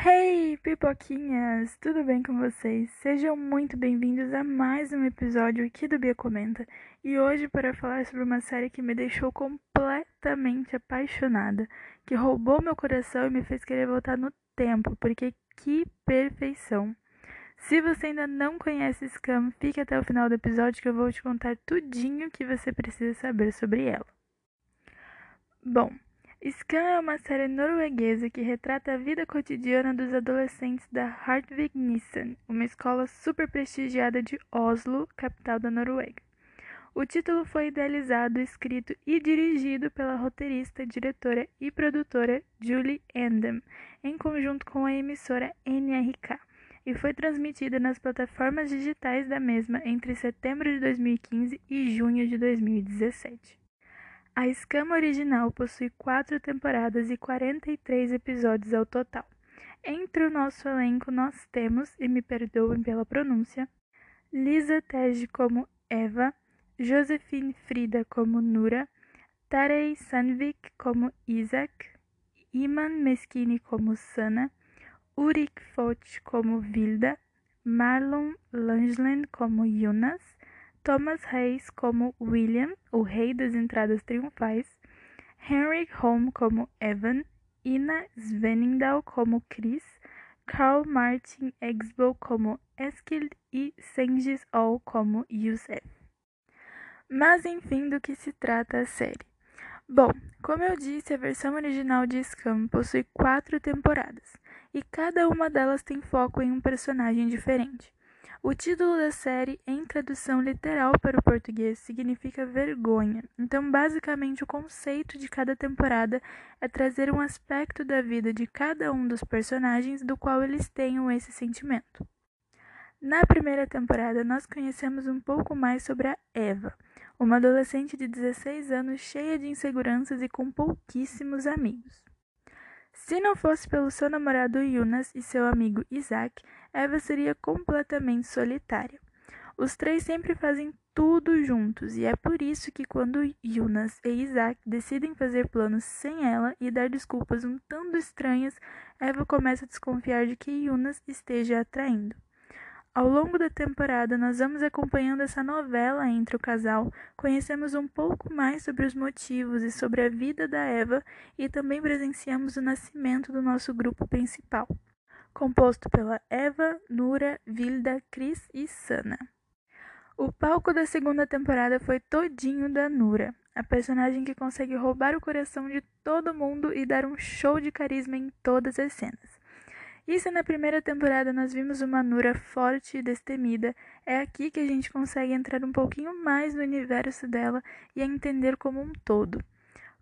Hey, pipoquinhas! Tudo bem com vocês? Sejam muito bem-vindos a mais um episódio aqui do Bia Comenta. E hoje para falar sobre uma série que me deixou completamente apaixonada, que roubou meu coração e me fez querer voltar no tempo, porque que perfeição! Se você ainda não conhece Scam, fique até o final do episódio que eu vou te contar tudinho que você precisa saber sobre ela. Bom, Skam é uma série norueguesa que retrata a vida cotidiana dos adolescentes da Hartvig Nissen, uma escola super prestigiada de Oslo, capital da Noruega. O título foi idealizado, escrito e dirigido pela roteirista, diretora e produtora Julie Endem, em conjunto com a emissora NRK, e foi transmitida nas plataformas digitais da mesma entre setembro de 2015 e junho de 2017. A escama original possui quatro temporadas e 43 episódios ao total. Entre o nosso elenco nós temos, e me perdoem pela pronúncia, Lisa Tej como Eva, Josephine Frida como Nura, Tarei Sandvik como Isaac, Iman Meskini como Sana, Urik Foch como Vilda, Marlon Langland como Jonas, Thomas Reis como William, o rei das entradas triunfais, Henrik Holm como Evan, Ina Svenindal como Chris, Carl Martin Exbo como Eskild e Sengis All como Yusef. Mas enfim, do que se trata a série? Bom, como eu disse, a versão original de Scam possui quatro temporadas, e cada uma delas tem foco em um personagem diferente. O título da série, em tradução literal para o português, significa vergonha. Então, basicamente, o conceito de cada temporada é trazer um aspecto da vida de cada um dos personagens do qual eles tenham esse sentimento. Na primeira temporada, nós conhecemos um pouco mais sobre a Eva, uma adolescente de 16 anos cheia de inseguranças e com pouquíssimos amigos. Se não fosse pelo seu namorado Yunas e seu amigo Isaac, Eva seria completamente solitária. Os três sempre fazem tudo juntos, e é por isso que quando Yunas e Isaac decidem fazer planos sem ela e dar desculpas um tanto estranhas, Eva começa a desconfiar de que Yunas esteja atraindo. Ao longo da temporada, nós vamos acompanhando essa novela entre o casal, conhecemos um pouco mais sobre os motivos e sobre a vida da Eva e também presenciamos o nascimento do nosso grupo principal, composto pela Eva, Nura, Vilda, Cris e Sana. O palco da segunda temporada foi todinho da Nura, a personagem que consegue roubar o coração de todo mundo e dar um show de carisma em todas as cenas. Se na primeira temporada nós vimos uma Nura forte e destemida, é aqui que a gente consegue entrar um pouquinho mais no universo dela e a entender como um todo.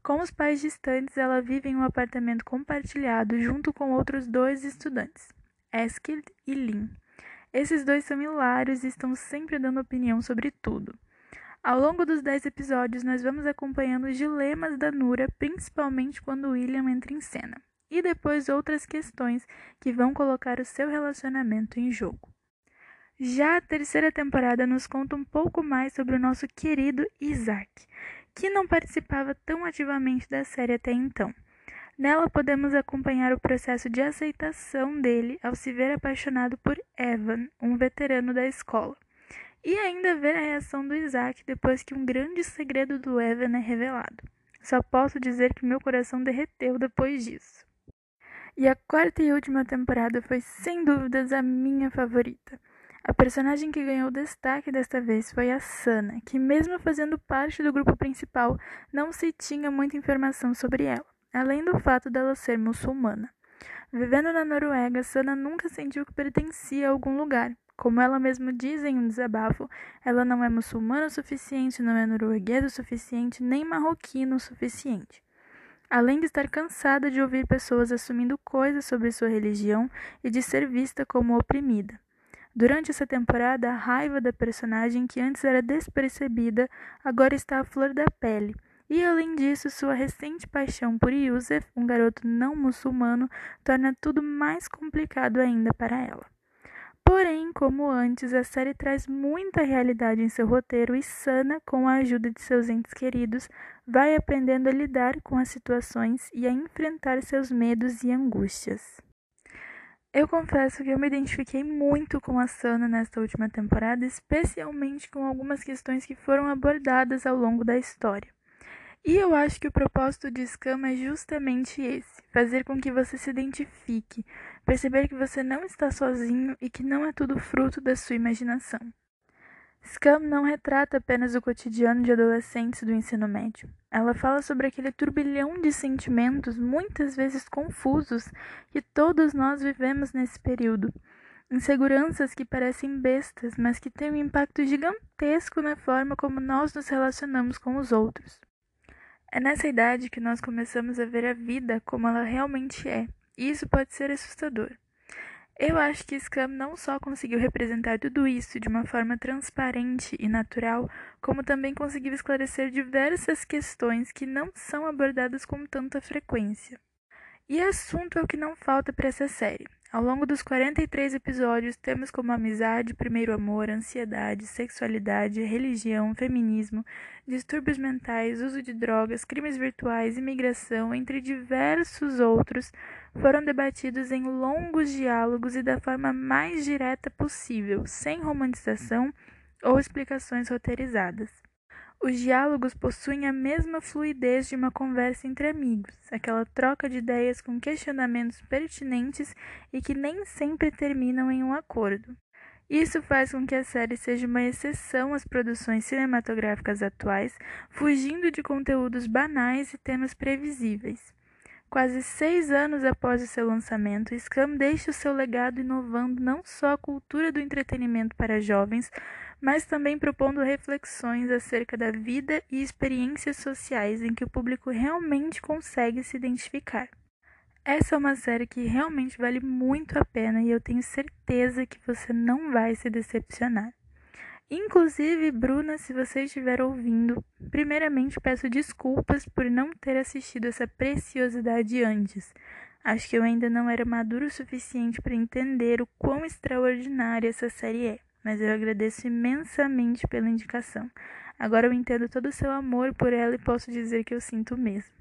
Com os pais distantes, ela vive em um apartamento compartilhado junto com outros dois estudantes, Eskild e Lin. Esses dois são hilários e estão sempre dando opinião sobre tudo. Ao longo dos dez episódios, nós vamos acompanhando os dilemas da Nura, principalmente quando William entra em cena e depois outras questões que vão colocar o seu relacionamento em jogo. Já a terceira temporada nos conta um pouco mais sobre o nosso querido Isaac, que não participava tão ativamente da série até então. Nela podemos acompanhar o processo de aceitação dele ao se ver apaixonado por Evan, um veterano da escola. E ainda ver a reação do Isaac depois que um grande segredo do Evan é revelado. Só posso dizer que meu coração derreteu depois disso. E a quarta e última temporada foi sem dúvidas a minha favorita. A personagem que ganhou destaque desta vez foi a Sana, que, mesmo fazendo parte do grupo principal, não se tinha muita informação sobre ela, além do fato dela ser muçulmana. Vivendo na Noruega, Sana nunca sentiu que pertencia a algum lugar. Como ela mesma diz em um desabafo, ela não é muçulmana o suficiente, não é norueguesa o suficiente, nem marroquina o suficiente além de estar cansada de ouvir pessoas assumindo coisas sobre sua religião e de ser vista como oprimida. Durante essa temporada, a raiva da personagem, que antes era despercebida, agora está à flor da pele, E além disso, sua recente paixão por Yusuf, um garoto não muçulmano, torna tudo mais complicado ainda para ela. Porém, como antes, a série traz muita realidade em seu roteiro e Sana, com a ajuda de seus entes queridos, vai aprendendo a lidar com as situações e a enfrentar seus medos e angústias. Eu confesso que eu me identifiquei muito com a Sana nesta última temporada, especialmente com algumas questões que foram abordadas ao longo da história. E eu acho que o propósito de Scam é justamente esse: fazer com que você se identifique, perceber que você não está sozinho e que não é tudo fruto da sua imaginação. Scam não retrata apenas o cotidiano de adolescentes do ensino médio. Ela fala sobre aquele turbilhão de sentimentos, muitas vezes confusos, que todos nós vivemos nesse período. Inseguranças que parecem bestas, mas que têm um impacto gigantesco na forma como nós nos relacionamos com os outros. É nessa idade que nós começamos a ver a vida como ela realmente é, e isso pode ser assustador. Eu acho que Scam não só conseguiu representar tudo isso de uma forma transparente e natural, como também conseguiu esclarecer diversas questões que não são abordadas com tanta frequência. E assunto é o que não falta para essa série. Ao longo dos 43 episódios, temos como amizade, primeiro amor, ansiedade, sexualidade, religião, feminismo, distúrbios mentais, uso de drogas, crimes virtuais, imigração, entre diversos outros, foram debatidos em longos diálogos e da forma mais direta possível, sem romantização ou explicações roteirizadas. Os diálogos possuem a mesma fluidez de uma conversa entre amigos, aquela troca de ideias com questionamentos pertinentes e que nem sempre terminam em um acordo. Isso faz com que a série seja uma exceção às produções cinematográficas atuais, fugindo de conteúdos banais e temas previsíveis. Quase seis anos após o seu lançamento, Scam deixa o seu legado inovando não só a cultura do entretenimento para jovens, mas também propondo reflexões acerca da vida e experiências sociais em que o público realmente consegue se identificar. Essa é uma série que realmente vale muito a pena e eu tenho certeza que você não vai se decepcionar. Inclusive, Bruna, se você estiver ouvindo, primeiramente peço desculpas por não ter assistido essa preciosidade antes. Acho que eu ainda não era maduro o suficiente para entender o quão extraordinária essa série é, mas eu agradeço imensamente pela indicação. Agora eu entendo todo o seu amor por ela e posso dizer que eu sinto mesmo.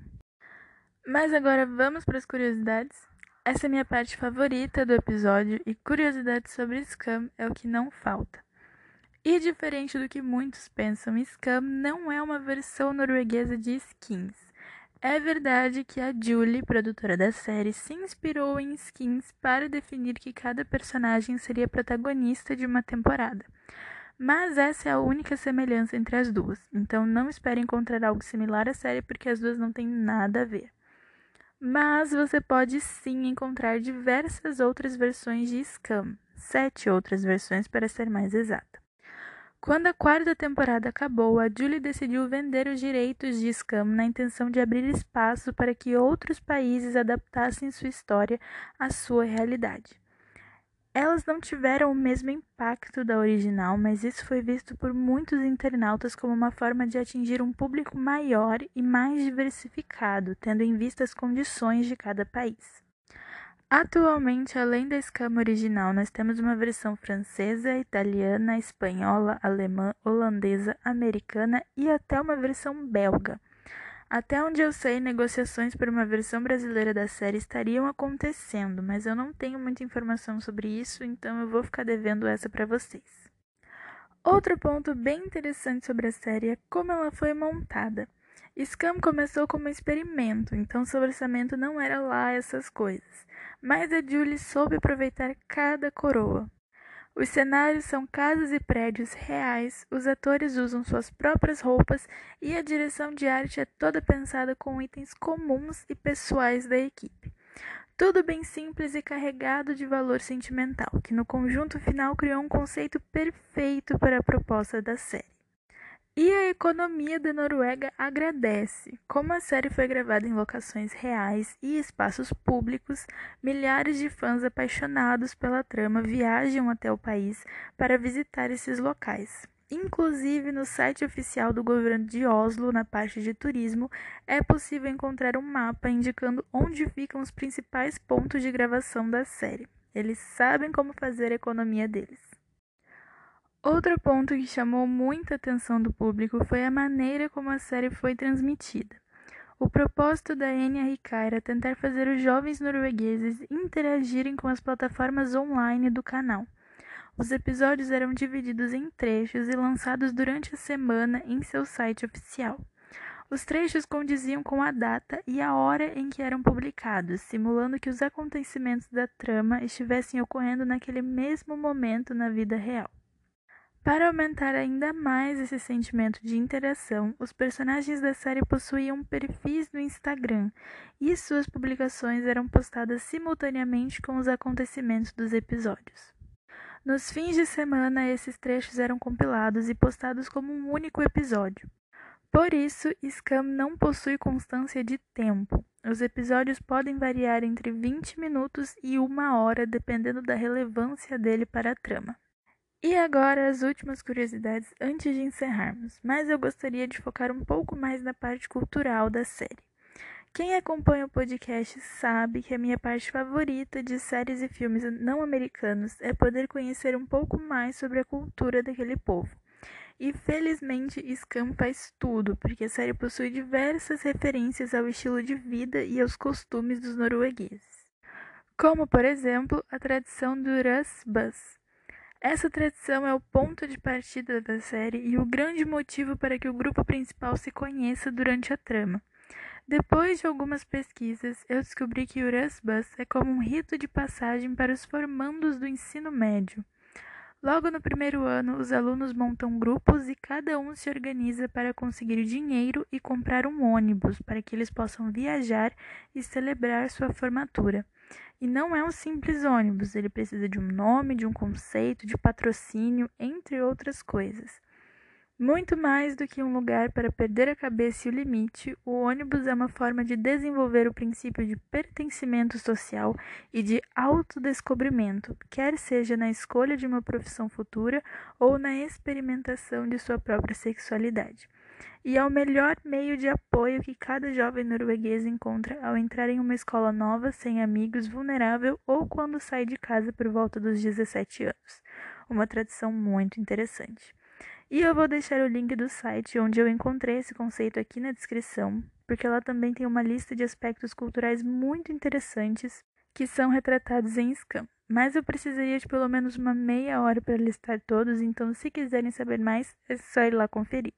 Mas agora vamos para as curiosidades. Essa é minha parte favorita do episódio e curiosidades sobre Scam é o que não falta. E diferente do que muitos pensam, Scam não é uma versão norueguesa de Skins. É verdade que a Julie, produtora da série, se inspirou em Skins para definir que cada personagem seria protagonista de uma temporada. Mas essa é a única semelhança entre as duas, então não espere encontrar algo similar à série porque as duas não têm nada a ver. Mas você pode sim encontrar diversas outras versões de Scam, sete outras versões para ser mais exata. Quando a quarta temporada acabou, a Julie decidiu vender os direitos de Scam na intenção de abrir espaço para que outros países adaptassem sua história à sua realidade. Elas não tiveram o mesmo impacto da original, mas isso foi visto por muitos internautas como uma forma de atingir um público maior e mais diversificado, tendo em vista as condições de cada país. Atualmente, além da escama original, nós temos uma versão francesa, italiana, espanhola, alemã, holandesa, americana e até uma versão belga. Até onde eu sei, negociações por uma versão brasileira da série estariam acontecendo, mas eu não tenho muita informação sobre isso, então eu vou ficar devendo essa para vocês. Outro ponto bem interessante sobre a série é como ela foi montada. Scam começou como um experimento, então seu orçamento não era lá essas coisas. Mas a Julie soube aproveitar cada coroa. Os cenários são casas e prédios reais, os atores usam suas próprias roupas e a direção de arte é toda pensada com itens comuns e pessoais da equipe. Tudo bem simples e carregado de valor sentimental, que no conjunto final criou um conceito perfeito para a proposta da série. E a economia da Noruega agradece. Como a série foi gravada em locações reais e espaços públicos, milhares de fãs apaixonados pela trama viajam até o país para visitar esses locais. Inclusive, no site oficial do governo de Oslo, na parte de turismo, é possível encontrar um mapa indicando onde ficam os principais pontos de gravação da série. Eles sabem como fazer a economia deles. Outro ponto que chamou muita atenção do público foi a maneira como a série foi transmitida. O propósito da NRK era tentar fazer os jovens noruegueses interagirem com as plataformas online do canal. Os episódios eram divididos em trechos e lançados durante a semana em seu site oficial. Os trechos condiziam com a data e a hora em que eram publicados, simulando que os acontecimentos da trama estivessem ocorrendo naquele mesmo momento na vida real. Para aumentar ainda mais esse sentimento de interação, os personagens da série possuíam perfis no Instagram e suas publicações eram postadas simultaneamente com os acontecimentos dos episódios. Nos fins de semana, esses trechos eram compilados e postados como um único episódio. Por isso, Scam não possui constância de tempo. Os episódios podem variar entre 20 minutos e uma hora, dependendo da relevância dele para a trama. E agora as últimas curiosidades antes de encerrarmos, mas eu gostaria de focar um pouco mais na parte cultural da série. Quem acompanha o podcast sabe que a minha parte favorita de séries e filmes não americanos é poder conhecer um pouco mais sobre a cultura daquele povo. E felizmente Scam faz tudo, porque a série possui diversas referências ao estilo de vida e aos costumes dos noruegueses. Como, por exemplo, a tradição do Bus. Essa tradição é o ponto de partida da série e o grande motivo para que o grupo principal se conheça durante a trama. Depois de algumas pesquisas, eu descobri que o Urasbus é como um rito de passagem para os formandos do ensino médio. Logo no primeiro ano, os alunos montam grupos e cada um se organiza para conseguir dinheiro e comprar um ônibus para que eles possam viajar e celebrar sua formatura. E não é um simples ônibus, ele precisa de um nome, de um conceito, de patrocínio, entre outras coisas. Muito mais do que um lugar para perder a cabeça e o limite, o ônibus é uma forma de desenvolver o princípio de pertencimento social e de autodescobrimento, quer seja na escolha de uma profissão futura ou na experimentação de sua própria sexualidade. E é o melhor meio de apoio que cada jovem norueguês encontra ao entrar em uma escola nova, sem amigos, vulnerável ou quando sai de casa por volta dos 17 anos. Uma tradição muito interessante. E eu vou deixar o link do site onde eu encontrei esse conceito aqui na descrição, porque lá também tem uma lista de aspectos culturais muito interessantes que são retratados em Scam. Mas eu precisaria de pelo menos uma meia hora para listar todos, então se quiserem saber mais, é só ir lá conferir.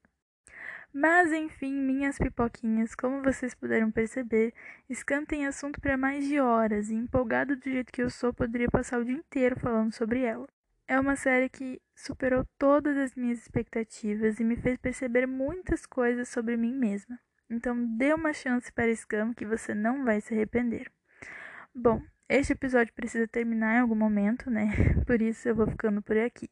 Mas enfim, minhas pipoquinhas, como vocês puderam perceber, Scam tem assunto para mais de horas e empolgado do jeito que eu sou, poderia passar o dia inteiro falando sobre ela. É uma série que superou todas as minhas expectativas e me fez perceber muitas coisas sobre mim mesma. Então, dê uma chance para Scam que você não vai se arrepender. Bom, este episódio precisa terminar em algum momento, né? Por isso eu vou ficando por aqui.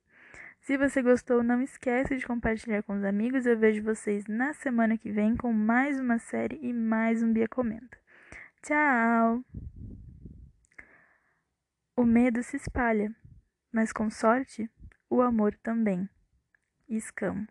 Se você gostou, não esqueça de compartilhar com os amigos. Eu vejo vocês na semana que vem com mais uma série e mais um Bia Comenta. Tchau! O medo se espalha mas com sorte, o amor também. Escamo.